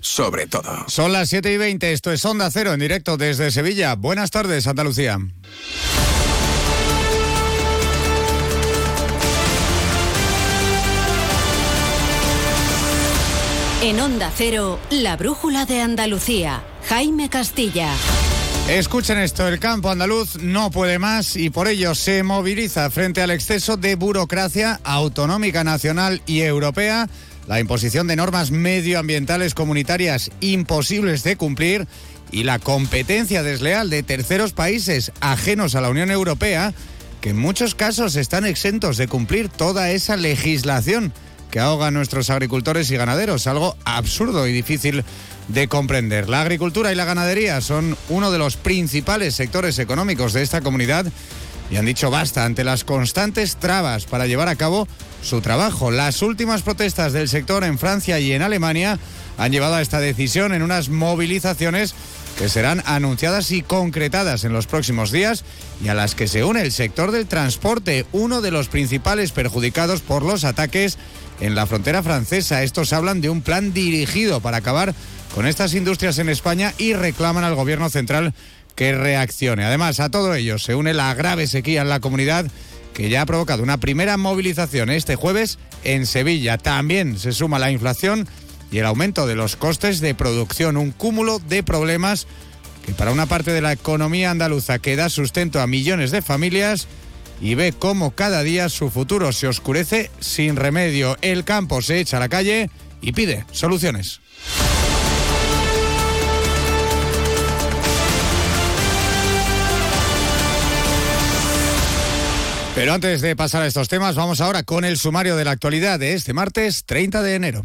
sobre todo. Son las 7 y 20, esto es Onda Cero en directo desde Sevilla. Buenas tardes, Andalucía. En Onda Cero, la brújula de Andalucía. Jaime Castilla. Escuchen esto, el campo andaluz no puede más y por ello se moviliza frente al exceso de burocracia autonómica nacional y europea, la imposición de normas medioambientales comunitarias imposibles de cumplir y la competencia desleal de terceros países ajenos a la Unión Europea, que en muchos casos están exentos de cumplir toda esa legislación que ahoga a nuestros agricultores y ganaderos, algo absurdo y difícil de comprender. La agricultura y la ganadería son uno de los principales sectores económicos de esta comunidad y han dicho basta ante las constantes trabas para llevar a cabo su trabajo. Las últimas protestas del sector en Francia y en Alemania han llevado a esta decisión en unas movilizaciones que serán anunciadas y concretadas en los próximos días y a las que se une el sector del transporte, uno de los principales perjudicados por los ataques en la frontera francesa. Estos hablan de un plan dirigido para acabar con estas industrias en España y reclaman al gobierno central que reaccione. Además, a todo ello se une la grave sequía en la comunidad que ya ha provocado una primera movilización este jueves en Sevilla. También se suma la inflación y el aumento de los costes de producción, un cúmulo de problemas que para una parte de la economía andaluza que da sustento a millones de familias y ve cómo cada día su futuro se oscurece sin remedio. El campo se echa a la calle y pide soluciones. Pero antes de pasar a estos temas, vamos ahora con el sumario de la actualidad de este martes 30 de enero.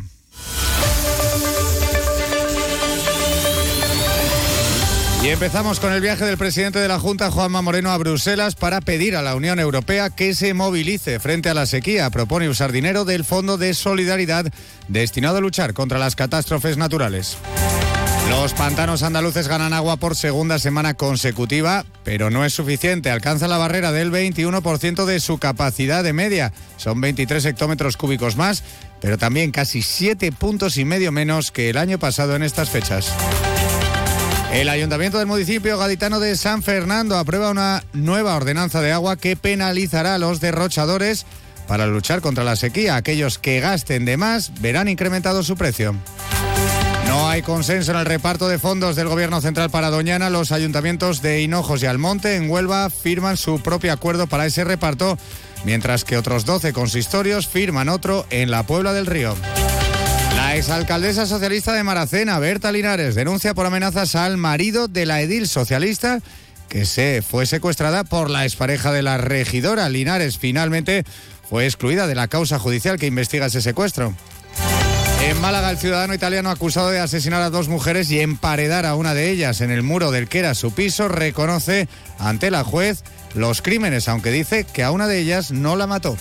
Y empezamos con el viaje del presidente de la Junta, Juanma Moreno, a Bruselas para pedir a la Unión Europea que se movilice frente a la sequía. Propone usar dinero del Fondo de Solidaridad destinado a luchar contra las catástrofes naturales. Los pantanos andaluces ganan agua por segunda semana consecutiva, pero no es suficiente. Alcanza la barrera del 21% de su capacidad de media. Son 23 hectómetros cúbicos más, pero también casi 7 puntos y medio menos que el año pasado en estas fechas. El Ayuntamiento del municipio gaditano de San Fernando aprueba una nueva ordenanza de agua que penalizará a los derrochadores para luchar contra la sequía. Aquellos que gasten de más verán incrementado su precio. No hay consenso en el reparto de fondos del Gobierno Central para Doñana. Los ayuntamientos de Hinojos y Almonte en Huelva firman su propio acuerdo para ese reparto, mientras que otros 12 consistorios firman otro en la Puebla del Río. La exalcaldesa socialista de Maracena, Berta Linares, denuncia por amenazas al marido de la edil socialista que se fue secuestrada por la expareja de la regidora. Linares finalmente fue excluida de la causa judicial que investiga ese secuestro. En Málaga, el ciudadano italiano acusado de asesinar a dos mujeres y emparedar a una de ellas en el muro del que era su piso reconoce ante la juez los crímenes, aunque dice que a una de ellas no la mató.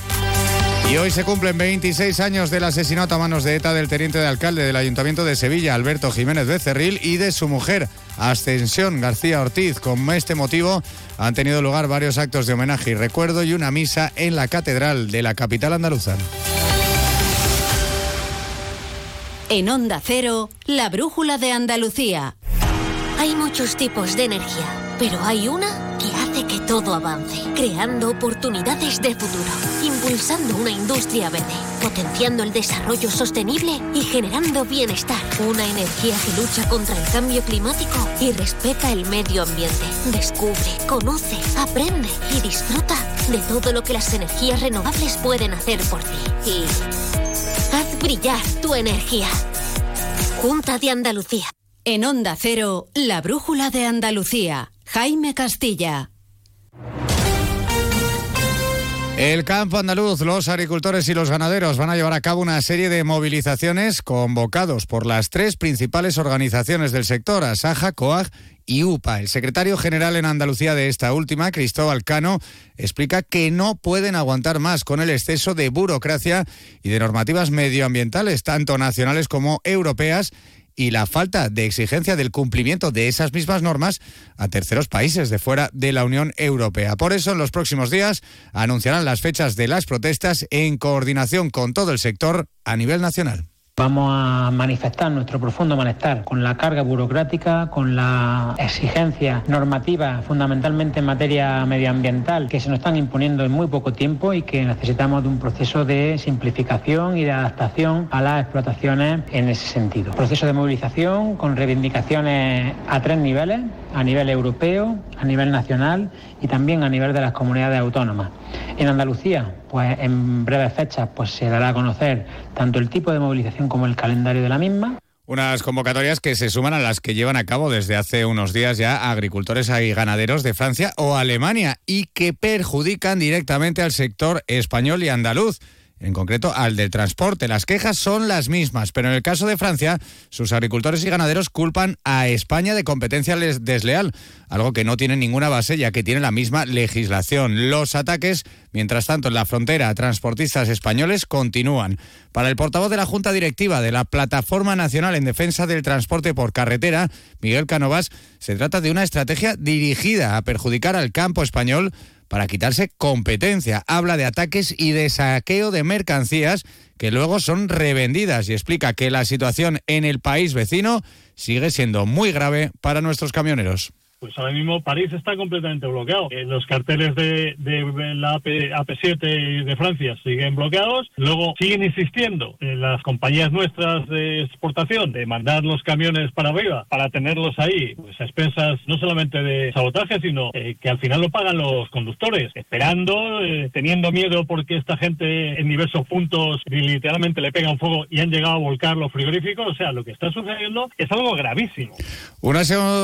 Y hoy se cumplen 26 años del asesinato a manos de ETA del teniente de alcalde del Ayuntamiento de Sevilla, Alberto Jiménez Becerril, y de su mujer, Ascensión García Ortiz. Con este motivo han tenido lugar varios actos de homenaje y recuerdo y una misa en la Catedral de la capital andaluza. En Onda Cero, la brújula de Andalucía. Hay muchos tipos de energía, pero hay una que hace que todo avance, creando oportunidades de futuro, impulsando una industria verde, potenciando el desarrollo sostenible y generando bienestar. Una energía que lucha contra el cambio climático y respeta el medio ambiente. Descubre, conoce, aprende y disfruta de todo lo que las energías renovables pueden hacer por ti. Y haz brillar tu energía. Junta de Andalucía. En Onda Cero, la brújula de Andalucía. Jaime Castilla. El campo andaluz, los agricultores y los ganaderos van a llevar a cabo una serie de movilizaciones convocados por las tres principales organizaciones del sector, Asaja, COAG y UPA. El secretario general en Andalucía de esta última, Cristóbal Cano, explica que no pueden aguantar más con el exceso de burocracia y de normativas medioambientales, tanto nacionales como europeas, y la falta de exigencia del cumplimiento de esas mismas normas a terceros países de fuera de la Unión Europea. Por eso, en los próximos días anunciarán las fechas de las protestas en coordinación con todo el sector a nivel nacional. Vamos a manifestar nuestro profundo malestar con la carga burocrática, con la exigencia normativa, fundamentalmente en materia medioambiental, que se nos están imponiendo en muy poco tiempo y que necesitamos de un proceso de simplificación y de adaptación a las explotaciones en ese sentido. Proceso de movilización con reivindicaciones a tres niveles, a nivel europeo, a nivel nacional y también a nivel de las comunidades autónomas. En Andalucía, pues en breves fechas, pues se dará a conocer tanto el tipo de movilización como el calendario de la misma. Unas convocatorias que se suman a las que llevan a cabo desde hace unos días ya agricultores y ganaderos de Francia o Alemania y que perjudican directamente al sector español y andaluz en concreto al del transporte. Las quejas son las mismas, pero en el caso de Francia, sus agricultores y ganaderos culpan a España de competencia desleal, algo que no tiene ninguna base ya que tiene la misma legislación. Los ataques, mientras tanto, en la frontera a transportistas españoles continúan. Para el portavoz de la Junta Directiva de la Plataforma Nacional en Defensa del Transporte por Carretera, Miguel Canovas, se trata de una estrategia dirigida a perjudicar al campo español para quitarse competencia. Habla de ataques y de saqueo de mercancías que luego son revendidas y explica que la situación en el país vecino sigue siendo muy grave para nuestros camioneros. Pues ahora mismo París está completamente bloqueado. Eh, los carteles de, la AP, 7 de Francia siguen bloqueados. Luego siguen insistiendo en las compañías nuestras de exportación de mandar los camiones para arriba para tenerlos ahí pues, a expensas no solamente de sabotaje, sino eh, que al final lo pagan los conductores, esperando, eh, teniendo miedo porque esta gente en diversos puntos literalmente le pegan fuego y han llegado a volcar los frigoríficos. O sea, lo que está sucediendo es algo gravísimo. Una,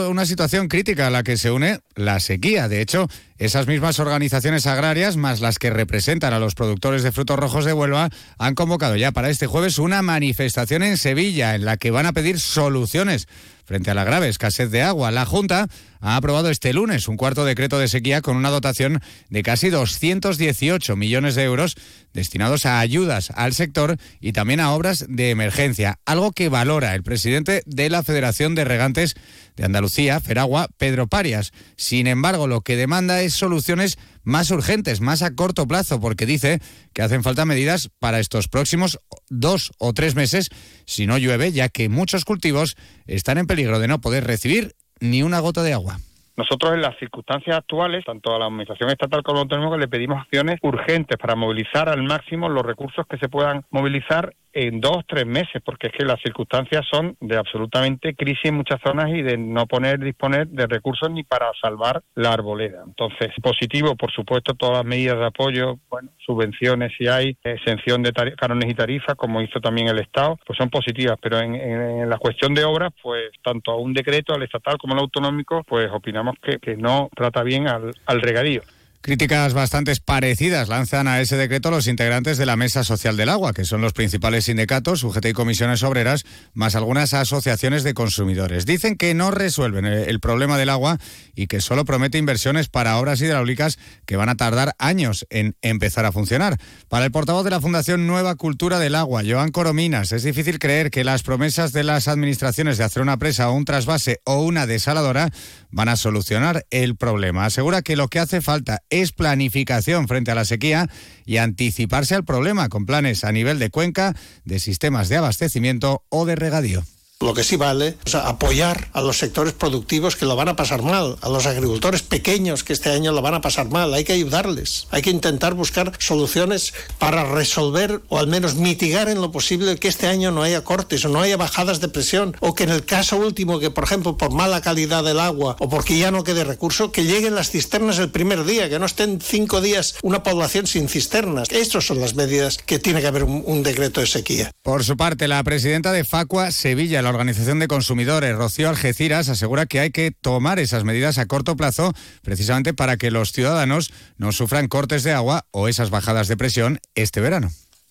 una situación crítica la que se une la sequía. De hecho, esas mismas organizaciones agrarias, más las que representan a los productores de frutos rojos de Huelva, han convocado ya para este jueves una manifestación en Sevilla en la que van a pedir soluciones frente a la grave escasez de agua. La Junta ha aprobado este lunes un cuarto decreto de sequía con una dotación de casi 218 millones de euros destinados a ayudas al sector y también a obras de emergencia, algo que valora el presidente de la Federación de Regantes de Andalucía, Feragua, Pedro Parias. Sin embargo, lo que demanda es soluciones más urgentes, más a corto plazo, porque dice que hacen falta medidas para estos próximos dos o tres meses si no llueve, ya que muchos cultivos están en peligro de no poder recibir ni una gota de agua. Nosotros en las circunstancias actuales, tanto a la Administración Estatal como autónoma, le pedimos acciones urgentes para movilizar al máximo los recursos que se puedan movilizar en dos, tres meses, porque es que las circunstancias son de absolutamente crisis en muchas zonas y de no poner, disponer de recursos ni para salvar la arboleda. Entonces, positivo, por supuesto, todas las medidas de apoyo, bueno, subvenciones si hay, exención de canones y tarifas, como hizo también el Estado, pues son positivas, pero en, la cuestión de obras, pues tanto a un decreto, al estatal como al autonómico, pues opinamos que, no trata bien al, al regadío. Críticas bastante parecidas lanzan a ese decreto los integrantes de la Mesa Social del Agua, que son los principales sindicatos, UGT y comisiones obreras, más algunas asociaciones de consumidores. Dicen que no resuelven el problema del agua y que solo promete inversiones para obras hidráulicas que van a tardar años en empezar a funcionar. Para el portavoz de la Fundación Nueva Cultura del Agua, Joan Corominas, es difícil creer que las promesas de las administraciones de hacer una presa o un trasvase o una desaladora van a solucionar el problema. Asegura que lo que hace falta es planificación frente a la sequía y anticiparse al problema con planes a nivel de cuenca, de sistemas de abastecimiento o de regadío. Lo que sí vale es apoyar a los sectores productivos que lo van a pasar mal, a los agricultores pequeños que este año lo van a pasar mal. Hay que ayudarles. Hay que intentar buscar soluciones para resolver o al menos mitigar en lo posible que este año no haya cortes o no haya bajadas de presión o que en el caso último que por ejemplo por mala calidad del agua o porque ya no quede recurso que lleguen las cisternas el primer día, que no estén cinco días una población sin cisternas. Estas son las medidas que tiene que haber un, decreto de sequía. Por su parte, la presidenta de Facua Sevilla, Organización de Consumidores, Rocío Algeciras, asegura que hay que tomar esas medidas a corto plazo precisamente para que los ciudadanos no sufran cortes de agua o esas bajadas de presión este verano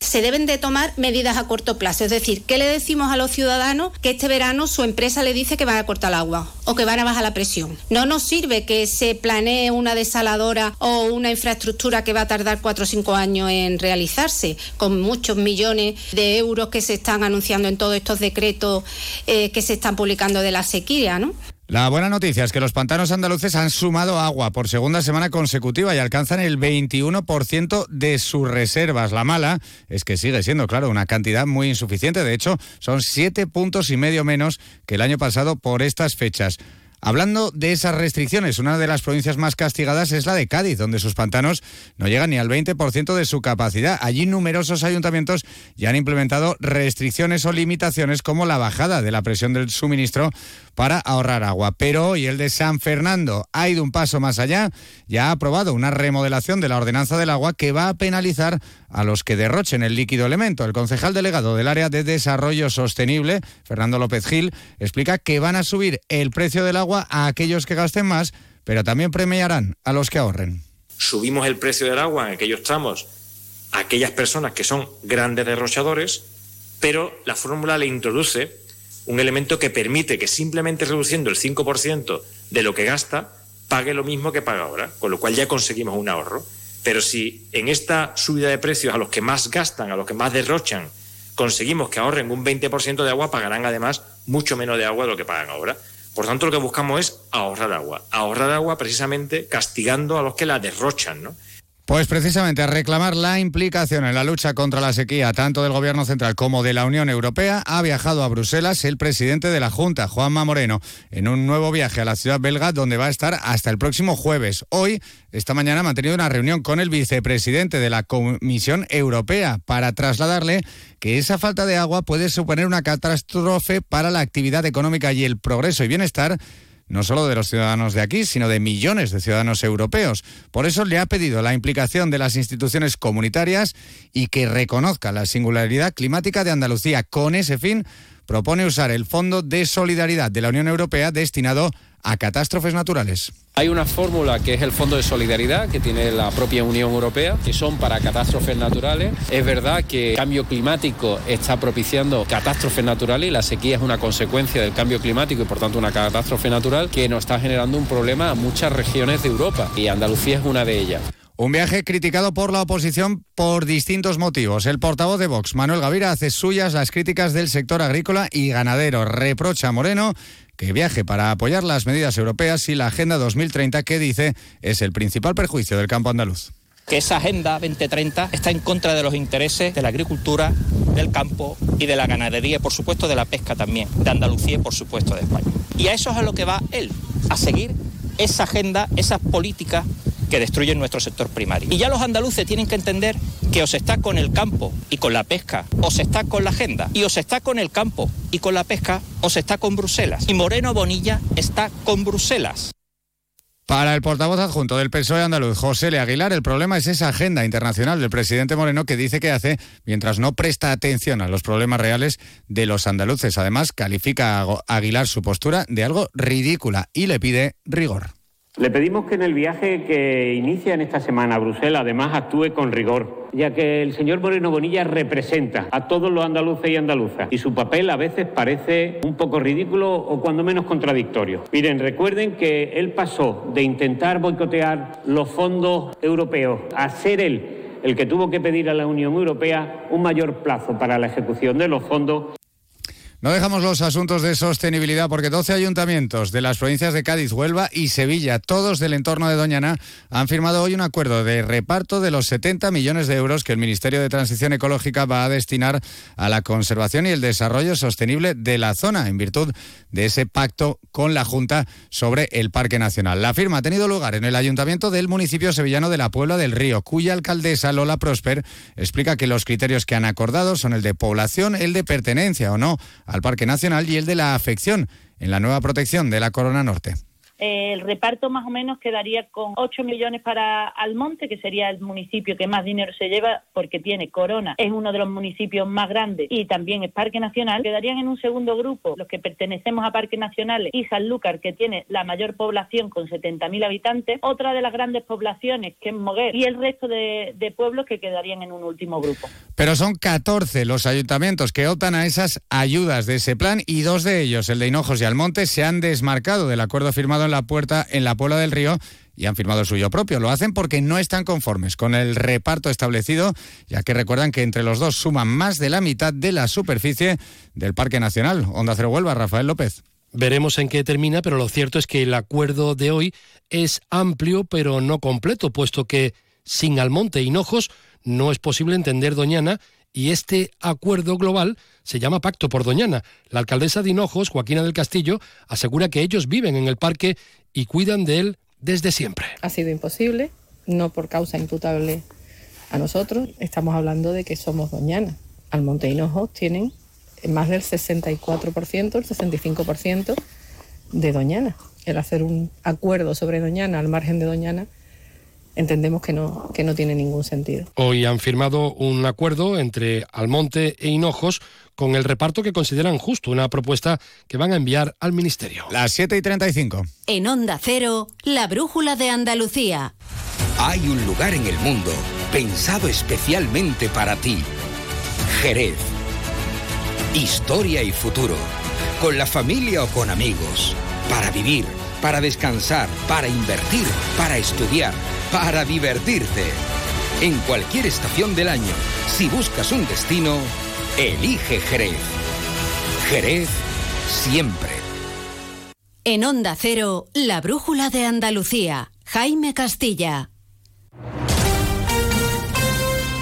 se deben de tomar medidas a corto plazo. Es decir, ¿qué le decimos a los ciudadanos que este verano su empresa le dice que van a cortar el agua o que van a bajar la presión? No nos sirve que se planee una desaladora o una infraestructura que va a tardar cuatro o cinco años en realizarse, con muchos millones de euros que se están anunciando en todos estos decretos eh, que se están publicando de la sequía, ¿no? La buena noticia es que los pantanos andaluces han sumado agua por segunda semana consecutiva y alcanzan el 21% de sus reservas. La mala es que sigue siendo, claro, una cantidad muy insuficiente. De hecho, son siete puntos y medio menos que el año pasado por estas fechas. Hablando de esas restricciones, una de las provincias más castigadas es la de Cádiz, donde sus pantanos no llegan ni al 20% de su capacidad. Allí numerosos ayuntamientos ya han implementado restricciones o limitaciones como la bajada de la presión del suministro para ahorrar agua. Pero hoy el de San Fernando ha ido un paso más allá y ha aprobado una remodelación de la ordenanza del agua que va a penalizar a los que derrochen el líquido elemento. El concejal delegado del área de desarrollo sostenible, Fernando López Gil, explica que van a subir el precio del agua a aquellos que gasten más, pero también premiarán a los que ahorren. Subimos el precio del agua en aquellos tramos a aquellas personas que son grandes derrochadores, pero la fórmula le introduce un elemento que permite que simplemente reduciendo el 5% de lo que gasta, pague lo mismo que paga ahora, con lo cual ya conseguimos un ahorro. Pero si en esta subida de precios a los que más gastan, a los que más derrochan, conseguimos que ahorren un 20% de agua, pagarán además mucho menos de agua de lo que pagan ahora. Por tanto, lo que buscamos es ahorrar agua. Ahorrar agua precisamente castigando a los que la derrochan, ¿no? Pues precisamente a reclamar la implicación en la lucha contra la sequía tanto del Gobierno central como de la Unión Europea, ha viajado a Bruselas el presidente de la Junta, Juanma Moreno, en un nuevo viaje a la ciudad belga donde va a estar hasta el próximo jueves. Hoy, esta mañana, ha mantenido una reunión con el vicepresidente de la Comisión Europea para trasladarle que esa falta de agua puede suponer una catástrofe para la actividad económica y el progreso y bienestar no solo de los ciudadanos de aquí, sino de millones de ciudadanos europeos. Por eso le ha pedido la implicación de las instituciones comunitarias y que reconozca la singularidad climática de Andalucía. Con ese fin, propone usar el Fondo de Solidaridad de la Unión Europea destinado a catástrofes naturales. Hay una fórmula que es el Fondo de Solidaridad que tiene la propia Unión Europea, que son para catástrofes naturales. Es verdad que el cambio climático está propiciando catástrofes naturales y la sequía es una consecuencia del cambio climático y por tanto una catástrofe natural que nos está generando un problema a muchas regiones de Europa y Andalucía es una de ellas. Un viaje criticado por la oposición por distintos motivos. El portavoz de Vox, Manuel Gavira, hace suyas las críticas del sector agrícola y ganadero. Reprocha a Moreno que viaje para apoyar las medidas europeas y la Agenda 2030 que dice es el principal perjuicio del campo andaluz que esa Agenda 2030 está en contra de los intereses de la agricultura, del campo y de la ganadería y por supuesto de la pesca también, de Andalucía y por supuesto de España. Y a eso es a lo que va él, a seguir esa agenda, esas políticas que destruyen nuestro sector primario. Y ya los andaluces tienen que entender que o se está con el campo y con la pesca, o se está con la agenda, y o se está con el campo y con la pesca, o se está con Bruselas. Y Moreno Bonilla está con Bruselas. Para el portavoz adjunto del PSOE andaluz, José Le Aguilar, el problema es esa agenda internacional del presidente Moreno que dice que hace mientras no presta atención a los problemas reales de los andaluces. Además, califica a Aguilar su postura de algo ridícula y le pide rigor. Le pedimos que en el viaje que inicia en esta semana a Bruselas además actúe con rigor, ya que el señor Moreno Bonilla representa a todos los andaluces y andaluzas y su papel a veces parece un poco ridículo o cuando menos contradictorio. Miren, recuerden que él pasó de intentar boicotear los fondos europeos a ser él el que tuvo que pedir a la Unión Europea un mayor plazo para la ejecución de los fondos no dejamos los asuntos de sostenibilidad porque 12 ayuntamientos de las provincias de Cádiz, Huelva y Sevilla, todos del entorno de Doñana, han firmado hoy un acuerdo de reparto de los 70 millones de euros que el Ministerio de Transición Ecológica va a destinar a la conservación y el desarrollo sostenible de la zona en virtud de ese pacto con la Junta sobre el Parque Nacional. La firma ha tenido lugar en el ayuntamiento del municipio sevillano de la Puebla del Río, cuya alcaldesa Lola Prosper explica que los criterios que han acordado son el de población, el de pertenencia o no al Parque Nacional y el de la afección en la nueva protección de la Corona Norte. El reparto más o menos quedaría con 8 millones para Almonte, que sería el municipio que más dinero se lleva porque tiene Corona, es uno de los municipios más grandes y también es Parque Nacional. Quedarían en un segundo grupo los que pertenecemos a Parques Nacionales y Sanlúcar, que tiene la mayor población con 70.000 habitantes, otra de las grandes poblaciones que es Moguer y el resto de, pueblos que quedarían en un último grupo. Pero son 14 los ayuntamientos que optan a esas ayudas de ese plan y dos de ellos, el de Hinojos y Almonte, se han desmarcado del acuerdo firmado la puerta en la Puebla del Río y han firmado el suyo propio. Lo hacen porque no están conformes con el reparto establecido, ya que recuerdan que entre los dos suman más de la mitad de la superficie del Parque Nacional. Onda Cero Huelva, Rafael López. Veremos en qué termina, pero lo cierto es que el acuerdo de hoy es amplio, pero no completo, puesto que sin Almonte y Hinojos no es posible entender Doñana y este acuerdo global se llama Pacto por Doñana. La alcaldesa de Hinojos, Joaquina del Castillo, asegura que ellos viven en el parque y cuidan de él desde siempre. Ha sido imposible, no por causa imputable a nosotros, estamos hablando de que somos Doñana. Almonte y Hinojos tienen más del 64%, el 65% de Doñana. El hacer un acuerdo sobre Doñana al margen de Doñana entendemos que no, que no tiene ningún sentido. Hoy han firmado un acuerdo entre Almonte e Hinojos con el reparto que consideran justo, una propuesta que van a enviar al Ministerio. Las 7 y 35. En Onda Cero, la brújula de Andalucía. Hay un lugar en el mundo pensado especialmente para ti. Jerez. Historia y futuro. Con la familia o con amigos. Para vivir, para descansar, para invertir, para estudiar para divertirte. En cualquier estación del año, si buscas un destino, elige Jerez. Jerez siempre. En Onda Cero, la brújula de Andalucía. Jaime Castilla.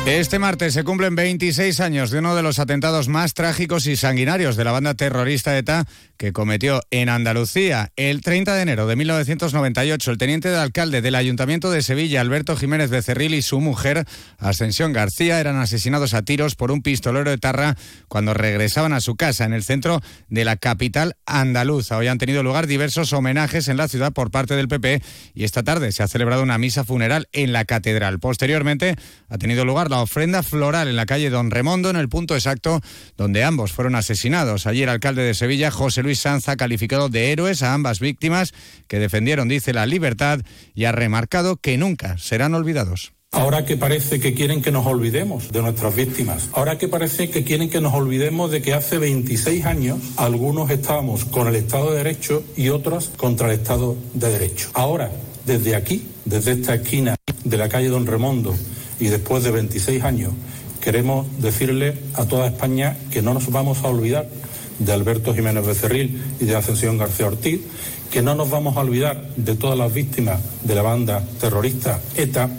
Este martes se cumplen 26 años de uno de los atentados más trágicos y sanguinarios de la banda terrorista ETA que cometió en Andalucía. El 30 de enero de 1998, el teniente de alcalde del Ayuntamiento de Sevilla, Alberto Jiménez Becerril, y su mujer, Ascensión García, eran asesinados a tiros por un pistolero de Tarra cuando regresaban a su casa en el centro de la capital andaluza. Hoy han tenido lugar diversos homenajes en la ciudad por parte del PP y esta tarde se ha celebrado una misa funeral en la catedral. Posteriormente ha tenido lugar la ofrenda floral en la calle Don Remondo, en el punto exacto donde ambos fueron asesinados. Allí el alcalde de Sevilla, José Luis Sanz, ha calificado de héroes a ambas víctimas que defendieron, dice, la libertad y ha remarcado que nunca serán olvidados. Ahora que parece que quieren que nos olvidemos de nuestras víctimas, ahora que parece que quieren que nos olvidemos de que hace 26 años algunos estábamos con el Estado de Derecho y otros contra el Estado de Derecho. Ahora, desde aquí, desde esta esquina de la calle Don Remondo, y después de 26 años queremos decirle a toda España que no nos vamos a olvidar de Alberto Jiménez Becerril y de Ascensión García Ortiz, que no nos vamos a olvidar de todas las víctimas de la banda terrorista ETA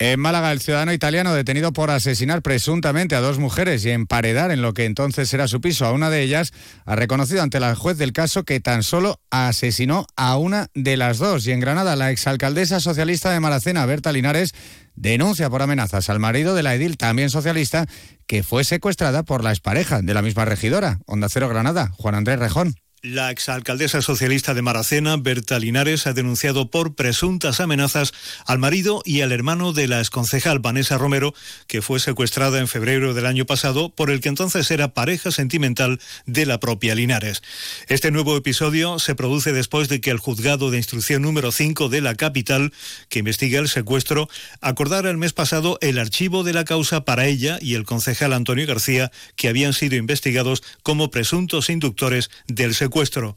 en Málaga, el ciudadano italiano detenido por asesinar presuntamente a dos mujeres y emparedar en lo que entonces era su piso a una de ellas, ha reconocido ante la juez del caso que tan solo asesinó a una de las dos. Y en Granada, la exalcaldesa socialista de Maracena, Berta Linares, denuncia por amenazas al marido de la edil, también socialista, que fue secuestrada por la expareja de la misma regidora. Onda Cero Granada, Juan Andrés Rejón. La exalcaldesa socialista de Maracena, Berta Linares, ha denunciado por presuntas amenazas al marido y al hermano de la exconcejal Vanessa Romero, que fue secuestrada en febrero del año pasado por el que entonces era pareja sentimental de la propia Linares. Este nuevo episodio se produce después de que el juzgado de instrucción número 5 de la capital, que investiga el secuestro, acordara el mes pasado el archivo de la causa para ella y el concejal Antonio García, que habían sido investigados como presuntos inductores del secuestro secuestro.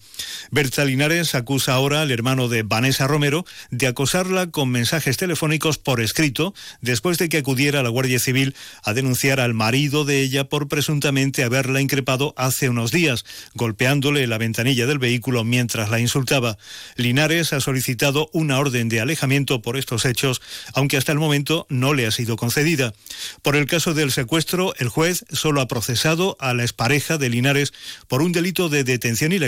Berta Linares acusa ahora al hermano de Vanessa Romero de acosarla con mensajes telefónicos por escrito después de que acudiera a la Guardia Civil a denunciar al marido de ella por presuntamente haberla increpado hace unos días, golpeándole la ventanilla del vehículo mientras la insultaba. Linares ha solicitado una orden de alejamiento por estos hechos, aunque hasta el momento no le ha sido concedida. Por el caso del secuestro, el juez solo ha procesado a la expareja de Linares por un delito de detención ilegal,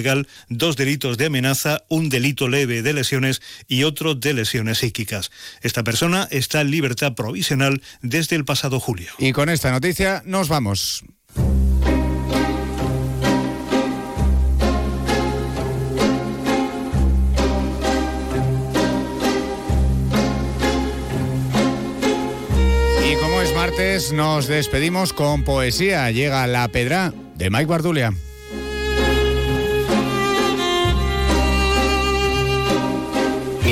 dos delitos de amenaza, un delito leve de lesiones y otro de lesiones psíquicas. Esta persona está en libertad provisional desde el pasado julio. Y con esta noticia nos vamos. Nos despedimos con poesía. Llega La Pedra de Mike Bardulia.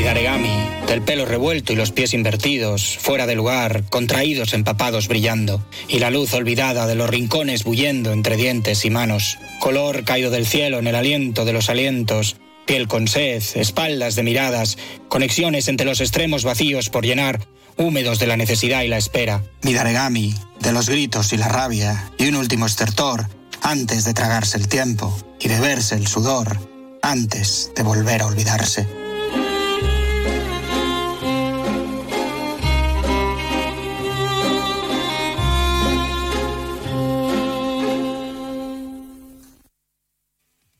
Daregami, del pelo revuelto y los pies invertidos, fuera de lugar, contraídos, empapados, brillando, y la luz olvidada de los rincones bullendo entre dientes y manos, color caído del cielo en el aliento de los alientos, piel con sed, espaldas de miradas, conexiones entre los extremos vacíos por llenar, húmedos de la necesidad y la espera. Mi Daregami, de los gritos y la rabia, y un último estertor, antes de tragarse el tiempo y beberse el sudor antes de volver a olvidarse.